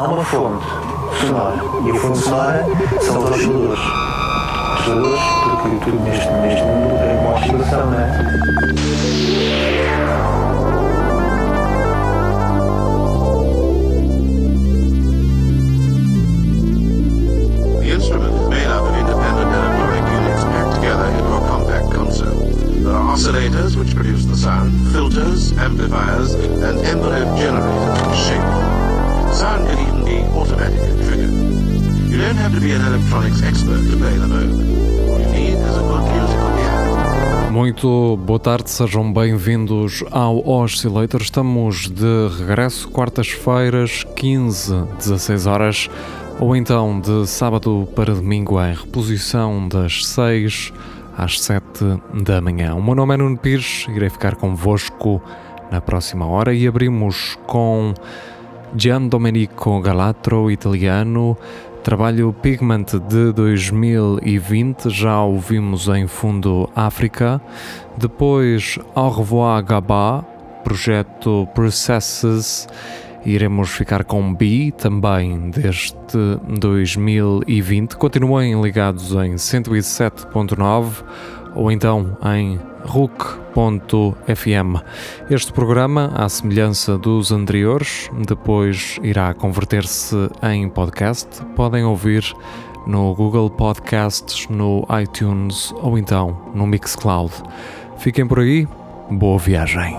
há uma fonte sonora. E a fonte sonora são os osciladores. Osciladores, porque tudo neste, neste mundo é uma oscilação, não é? Boa tarde, sejam bem-vindos ao Oscillator. Estamos de regresso quartas-feiras, 15, 16 horas, ou então de sábado para domingo em reposição das 6 às 7 da manhã. O meu nome é Nuno Pires, irei ficar convosco na próxima hora e abrimos com Gian Domenico Galatro, italiano, trabalho Pigment de 2020, já ouvimos em fundo África. Depois Au revoir Gabá, projeto Processes, iremos ficar com B também deste 2020. Continuem ligados em 107.9 ou então em RUC.fm. Este programa, à semelhança dos anteriores, depois irá converter-se em podcast. Podem ouvir no Google Podcasts, no iTunes ou então no Mixcloud. Fiquem por aí, boa viagem.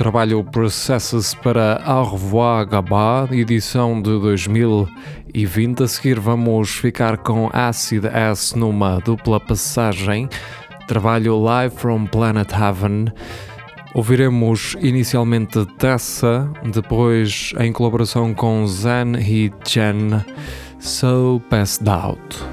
Trabalho Processes para Au revoir Gabá, edição de 2020. A seguir vamos ficar com Acid S numa dupla passagem, trabalho Live from Planet Heaven. Ouviremos inicialmente Tessa, depois em colaboração com Zen e Jen, So Passed Out.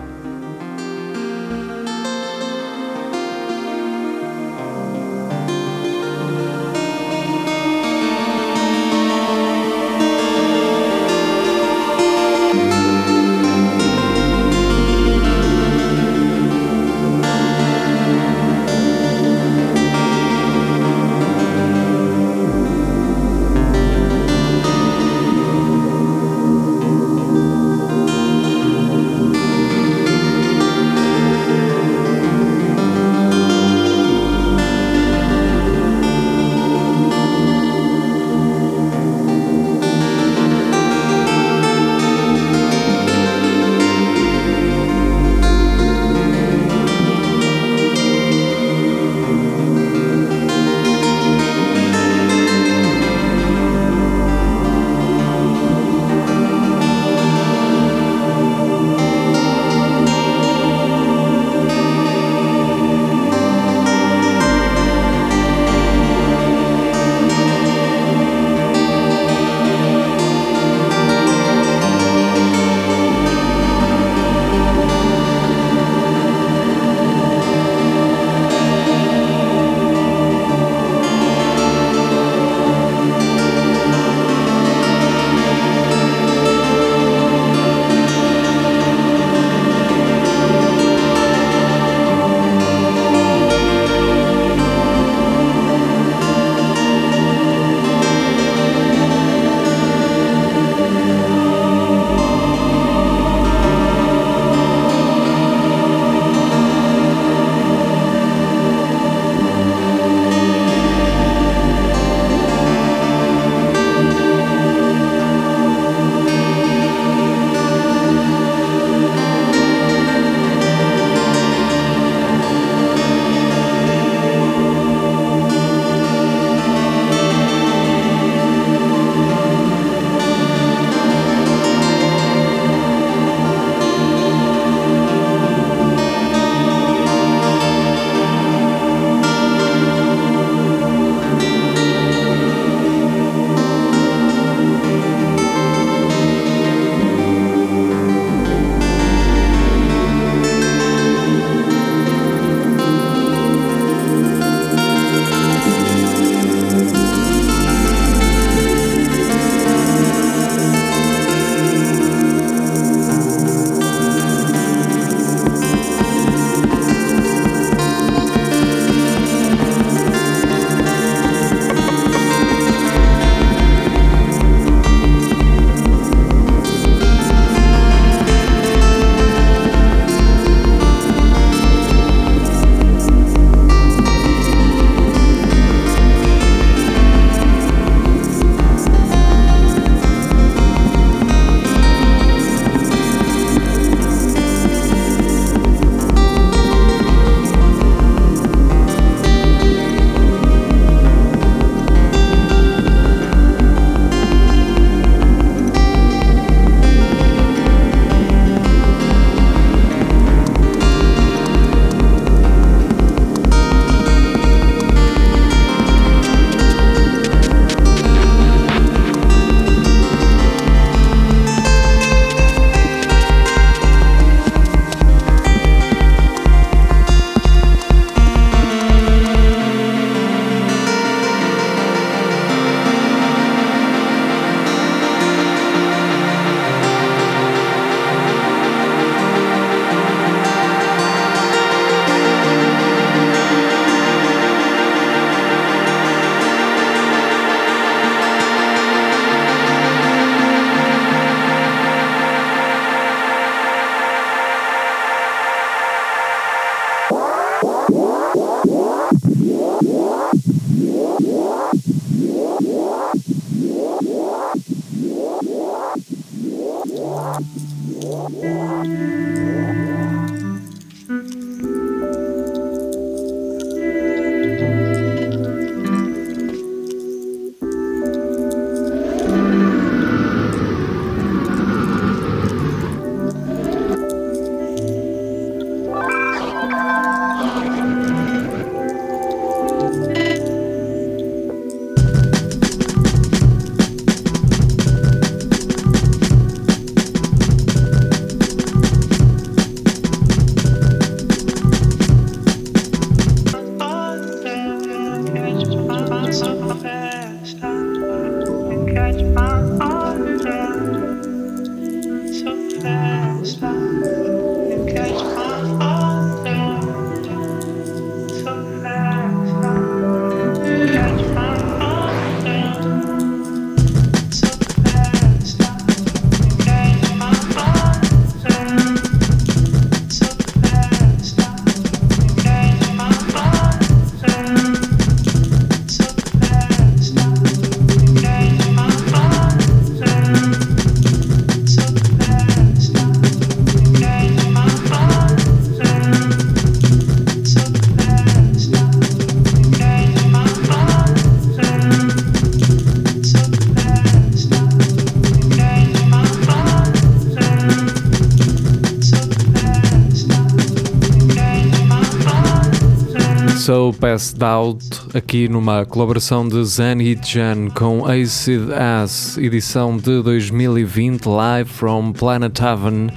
So Passed Out, aqui numa colaboração de Zen Hit Jan com Acid Ass, edição de 2020, live from Planet Heaven.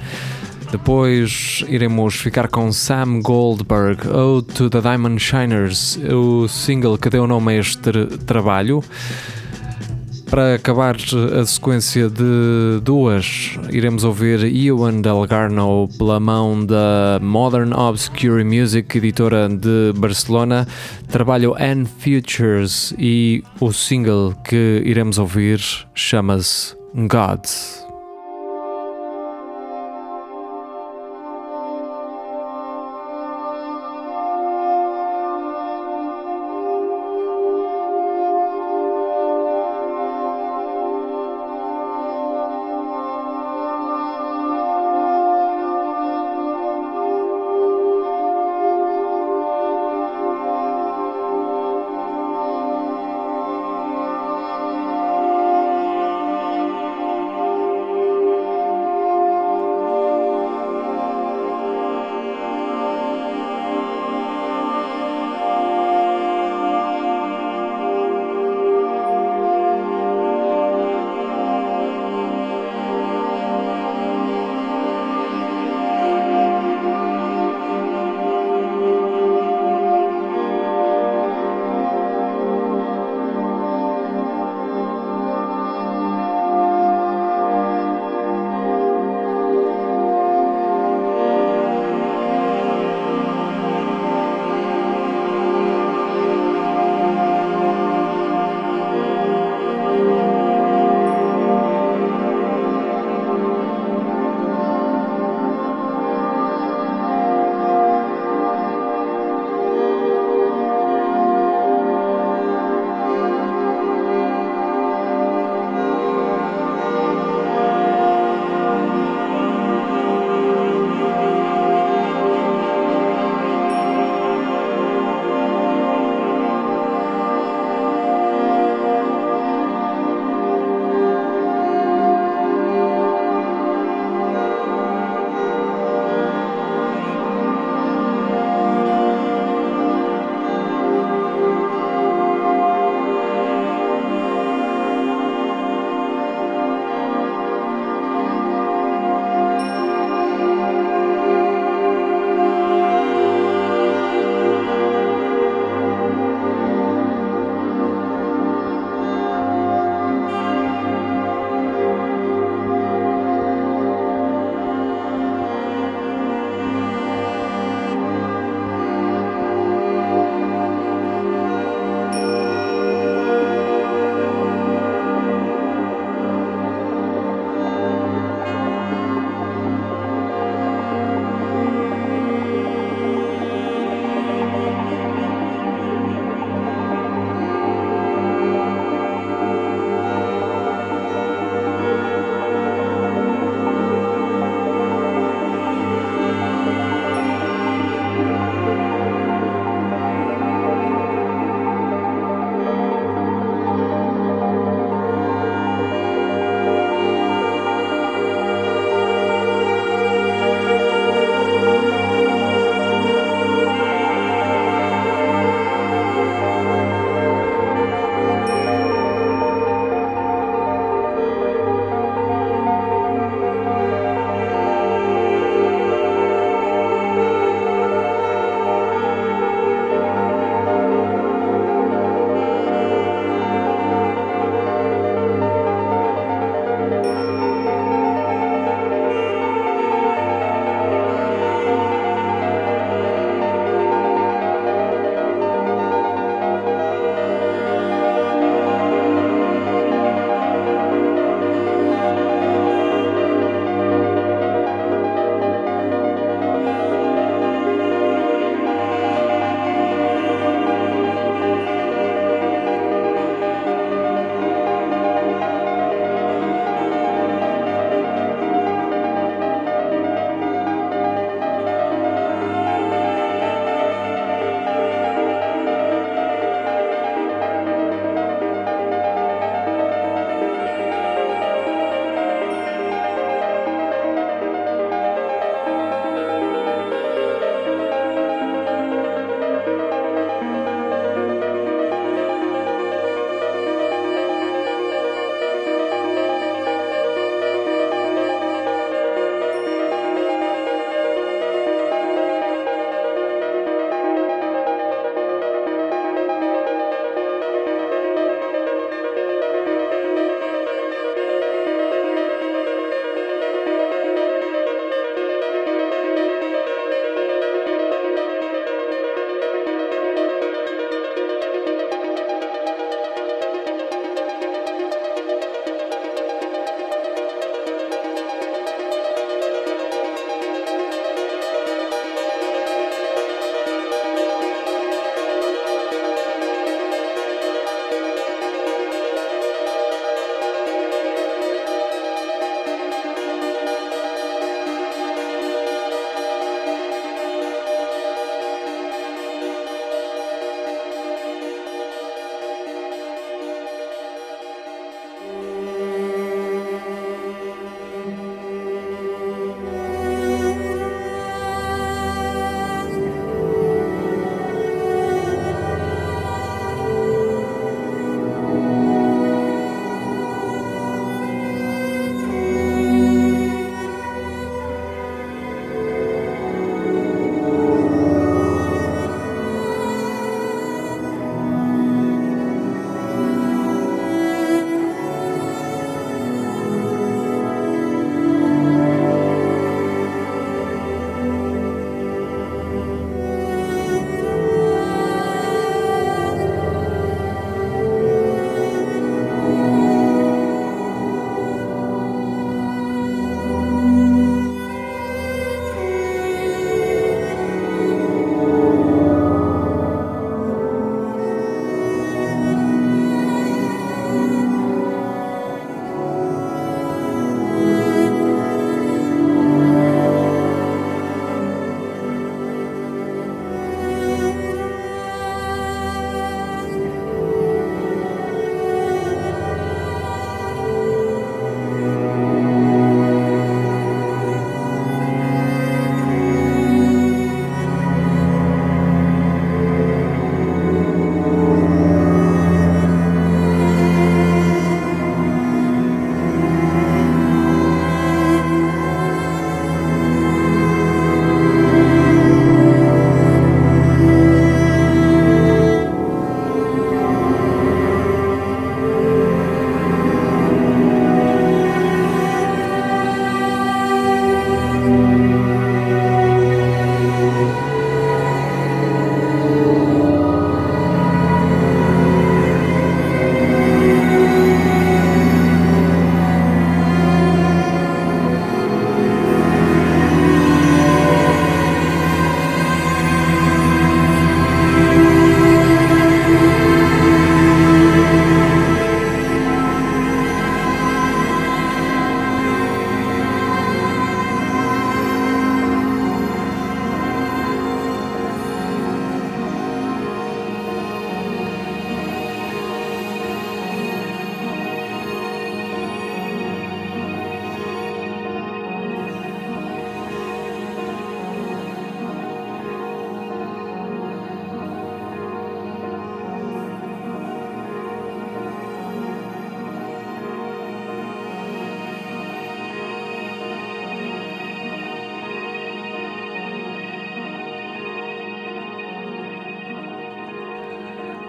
Depois iremos ficar com Sam Goldberg, Ode to the Diamond Shiners, o single que deu nome a este trabalho. Para acabar a sequência de duas, iremos ouvir Ewan Delgarno pela mão da Modern Obscure Music, editora de Barcelona, trabalho N Futures e o single que iremos ouvir chama-se Gods.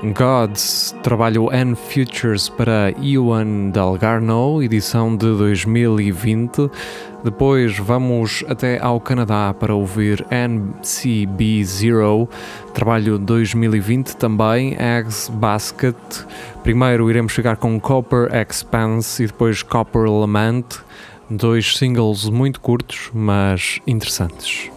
Gods, trabalho N Futures para Iwan Dalgarno, edição de 2020. Depois vamos até ao Canadá para ouvir NCB Zero, trabalho 2020 também, Eggs Basket. Primeiro iremos chegar com Copper Expanse e depois Copper Lament, dois singles muito curtos, mas interessantes.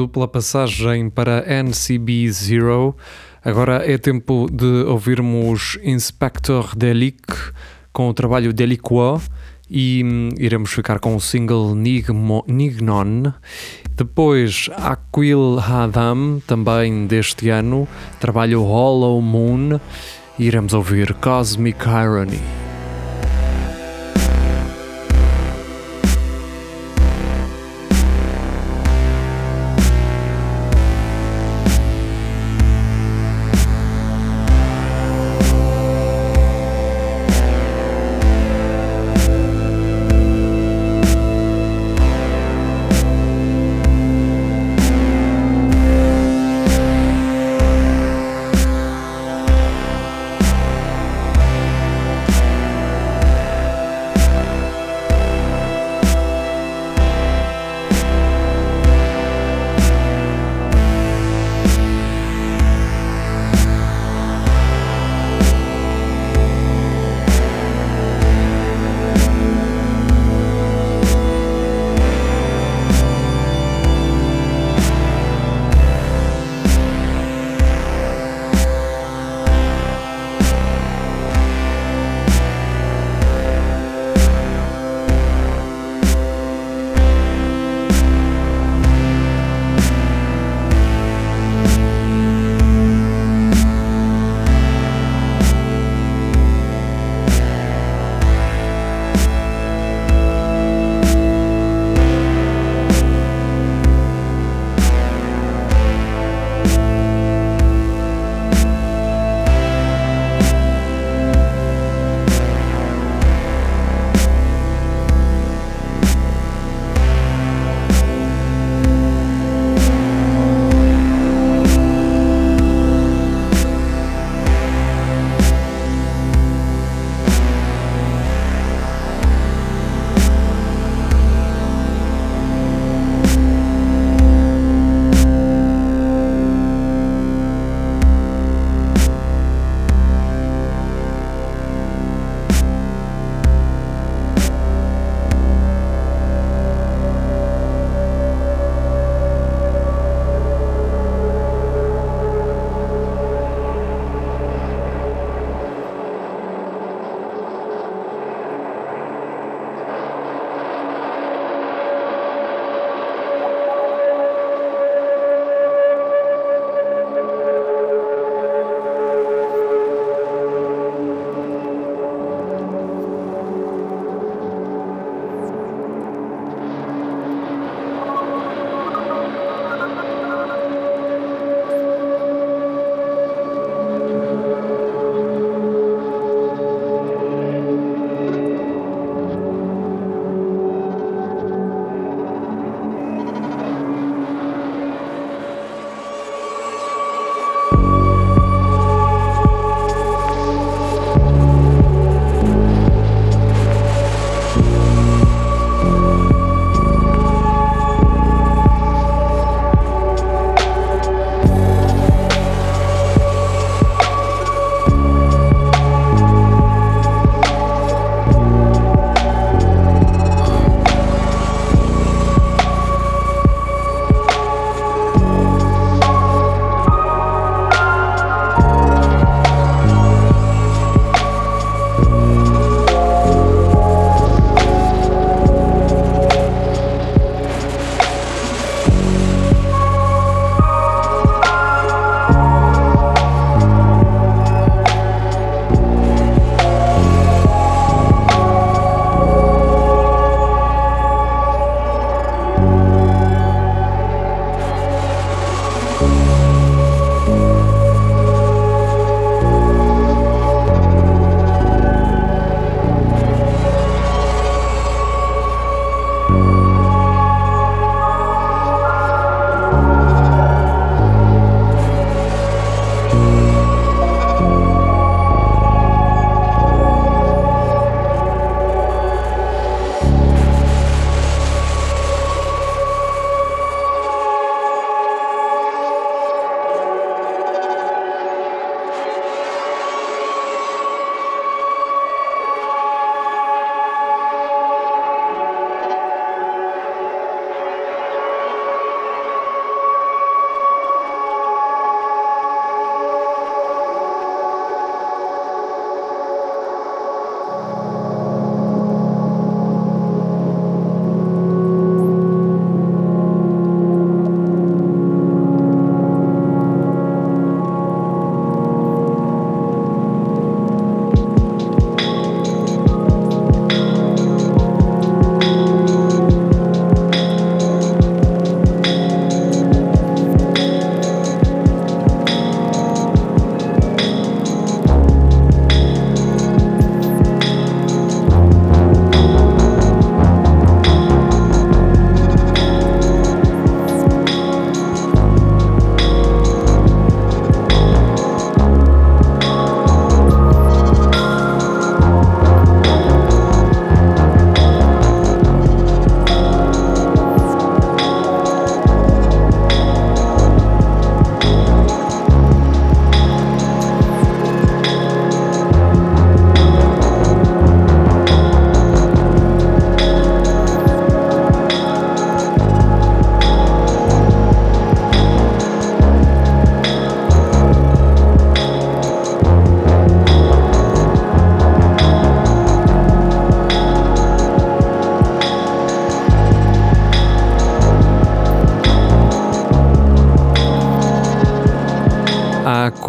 Dupla passagem para NCB Zero, agora é tempo de ouvirmos Inspector Delic com o trabalho Deliquo e hum, iremos ficar com o single Nigmo, Nignon. Depois Aquil Hadam, também deste ano, trabalho Hollow Moon. E iremos ouvir Cosmic Irony.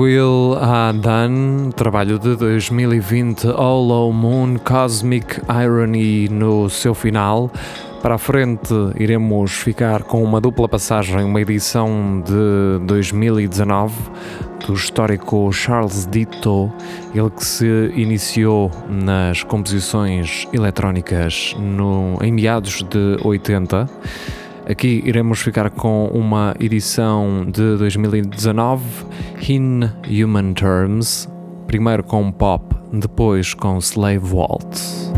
Will A. Dunn, trabalho de 2020, Hollow Moon Cosmic Irony no seu final. Para a frente iremos ficar com uma dupla passagem, uma edição de 2019 do histórico Charles Ditto, ele que se iniciou nas composições eletrónicas no, em meados de 80. Aqui iremos ficar com uma edição de 2019, In Human Terms, primeiro com pop, depois com Slave Waltz.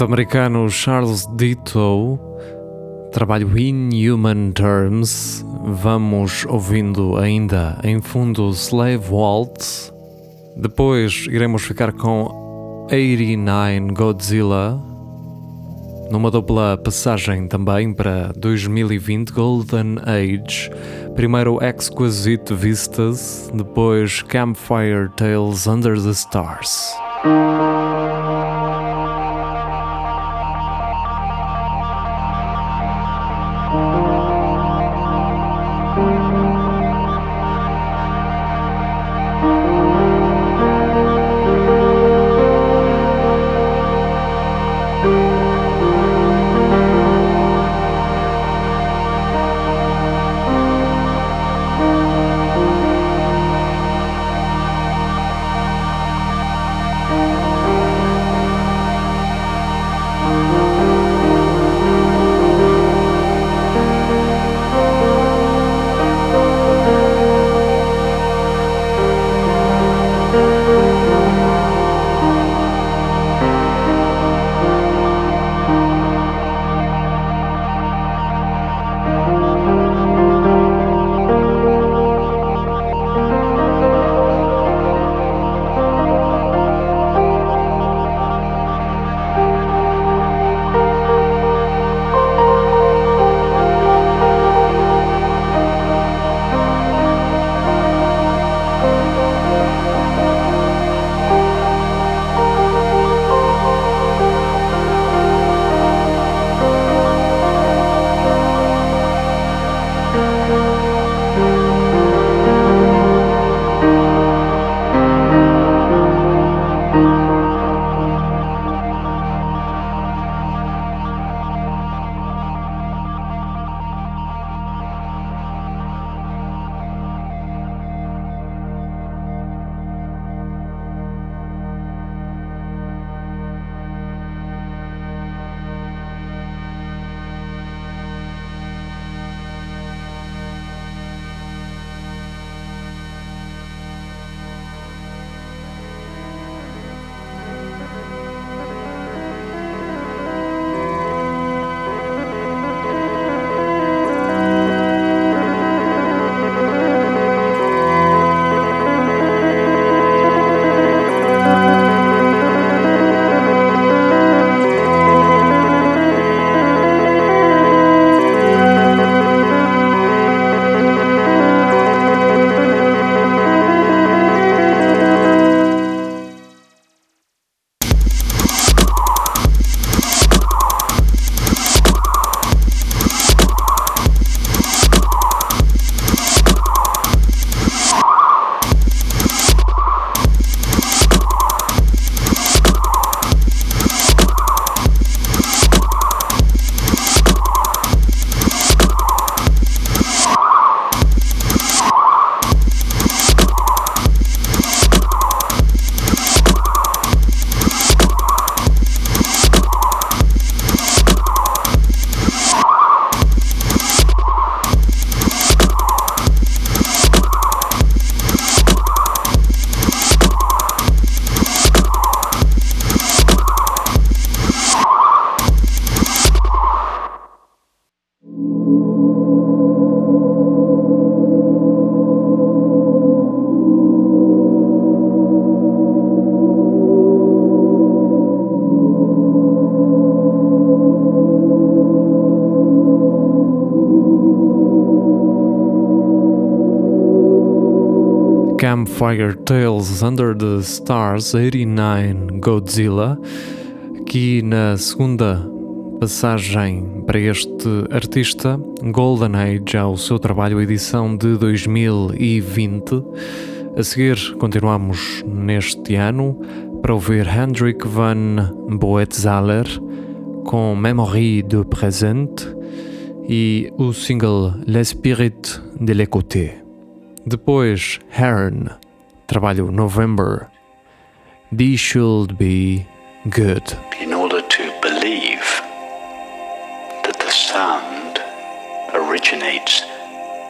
Norte-americano Charles Ditto, trabalho In Human Terms. Vamos ouvindo ainda em fundo Slave Waltz. Depois iremos ficar com 89 Godzilla, numa dupla passagem também para 2020 Golden Age. Primeiro Exquisite Vistas, depois Campfire Tales Under the Stars. Campfire Tales Under the Stars 89 Godzilla, aqui na segunda passagem para este artista, Golden Age, ao seu trabalho, edição de 2020. A seguir, continuamos neste ano para ouvir Hendrik van Boetzaler com Memory de Present e o single L'Esprit de l'Écouter. Depois, Heron, trabalho November. These should be good. In order to believe that the sound originates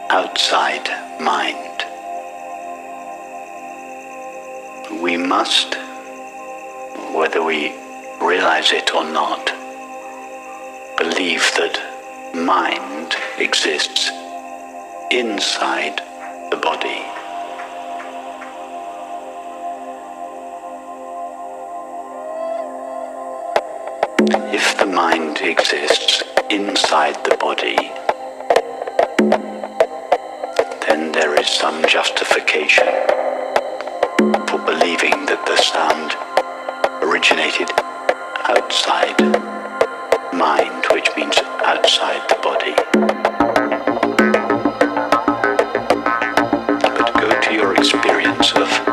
outside mind, we must, whether we realize it or not, believe that mind exists inside the body. The exists inside the body, then there is some justification for believing that the sound originated outside mind, which means outside the body. But go to your experience of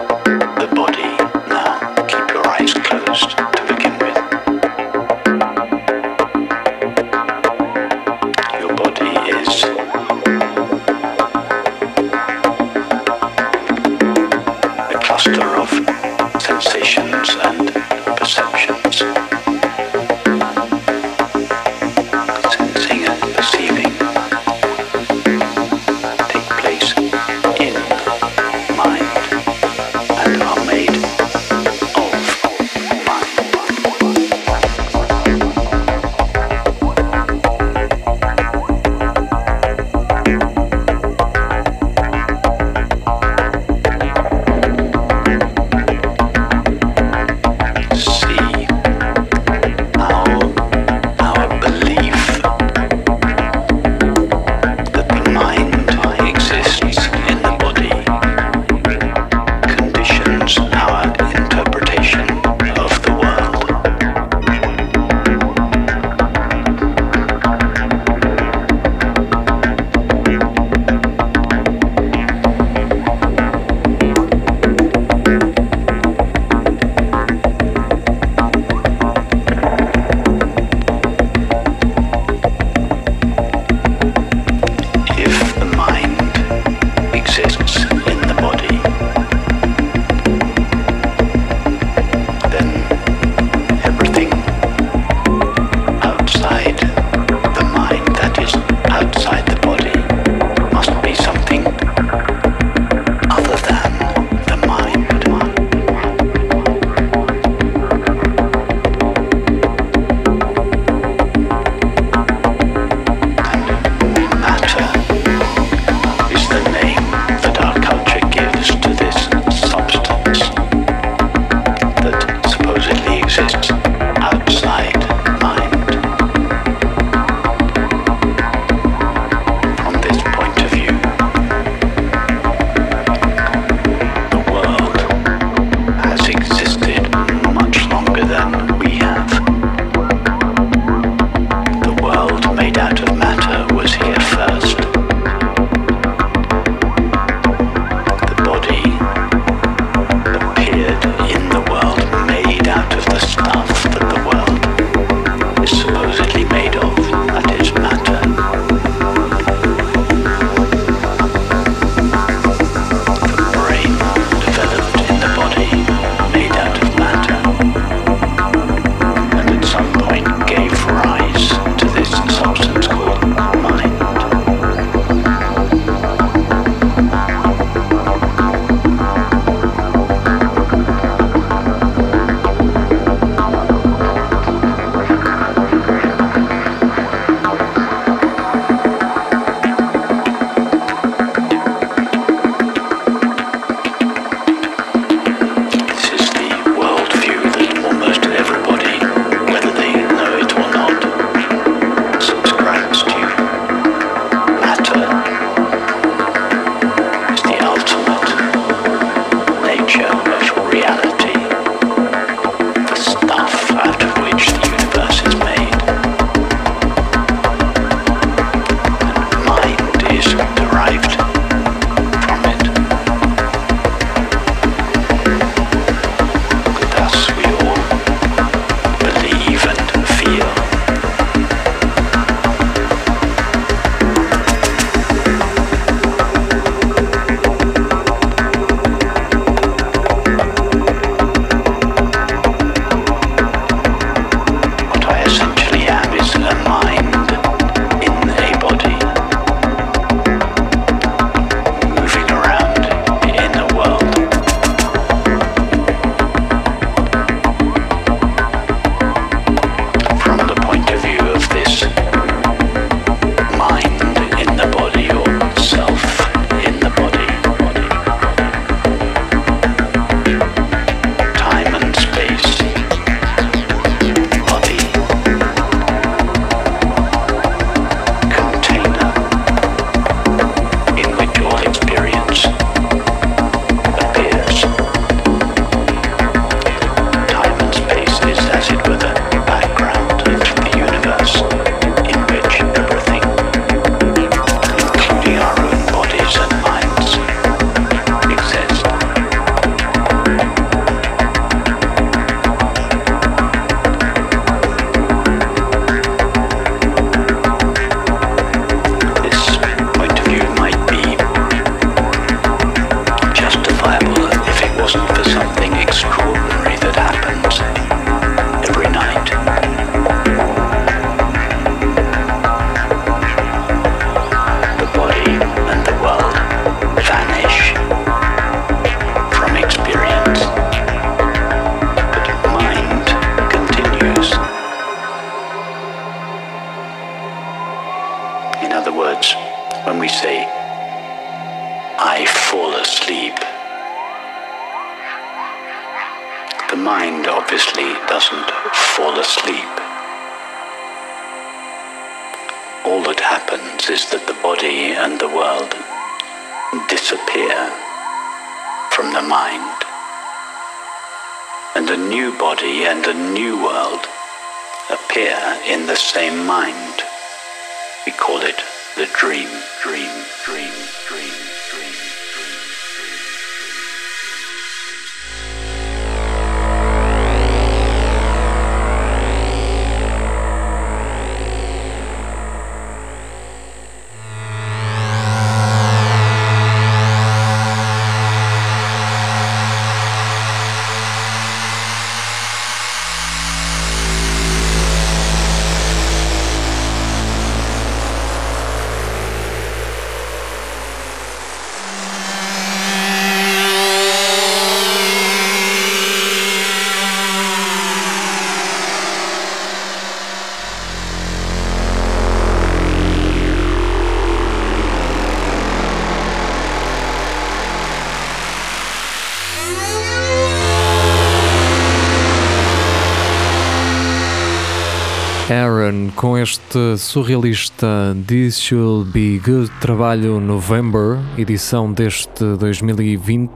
com este surrealista This Should Be Good trabalho November, edição deste 2020.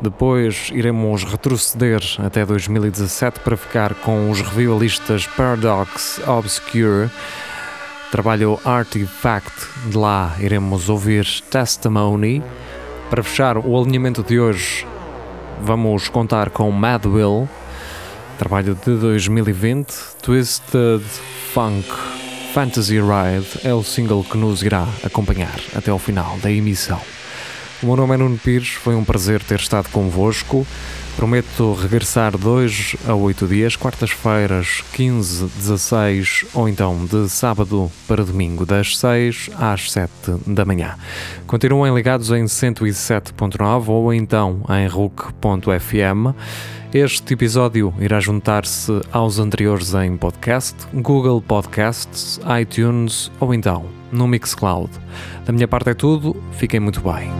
Depois iremos retroceder até 2017 para ficar com os revivalistas Paradox Obscure. Trabalho Artifact, de lá iremos ouvir Testimony. Para fechar o alinhamento de hoje, vamos contar com Mad Will trabalho de 2020, Twisted Funk Fantasy Ride é o single que nos irá acompanhar até ao final da emissão. O meu nome é Nuno Pires, foi um prazer ter estado convosco. Prometo regressar 2 a 8 dias, quartas-feiras 15, 16 ou então de sábado para domingo, das 6 às 7 da manhã. Continuem ligados em 107.9 ou então em RUC.fm. Este episódio irá juntar-se aos anteriores em podcast, Google Podcasts, iTunes ou então no Mixcloud. Da minha parte é tudo, fiquem muito bem.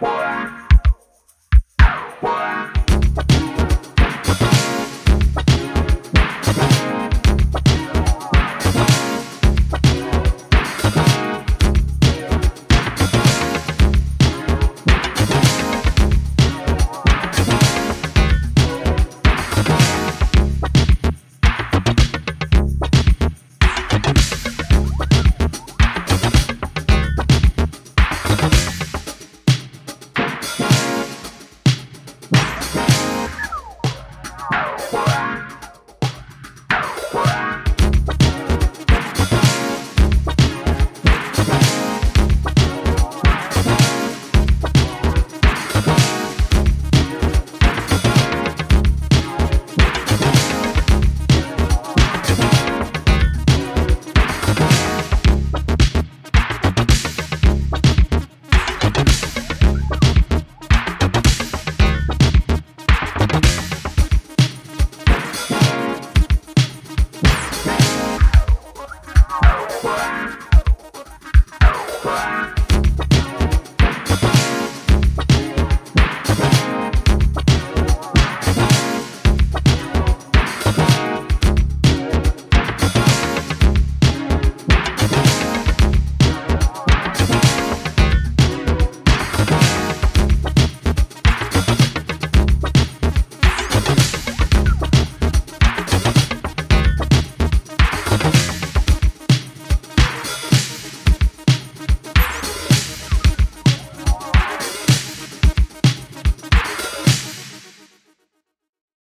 Bye.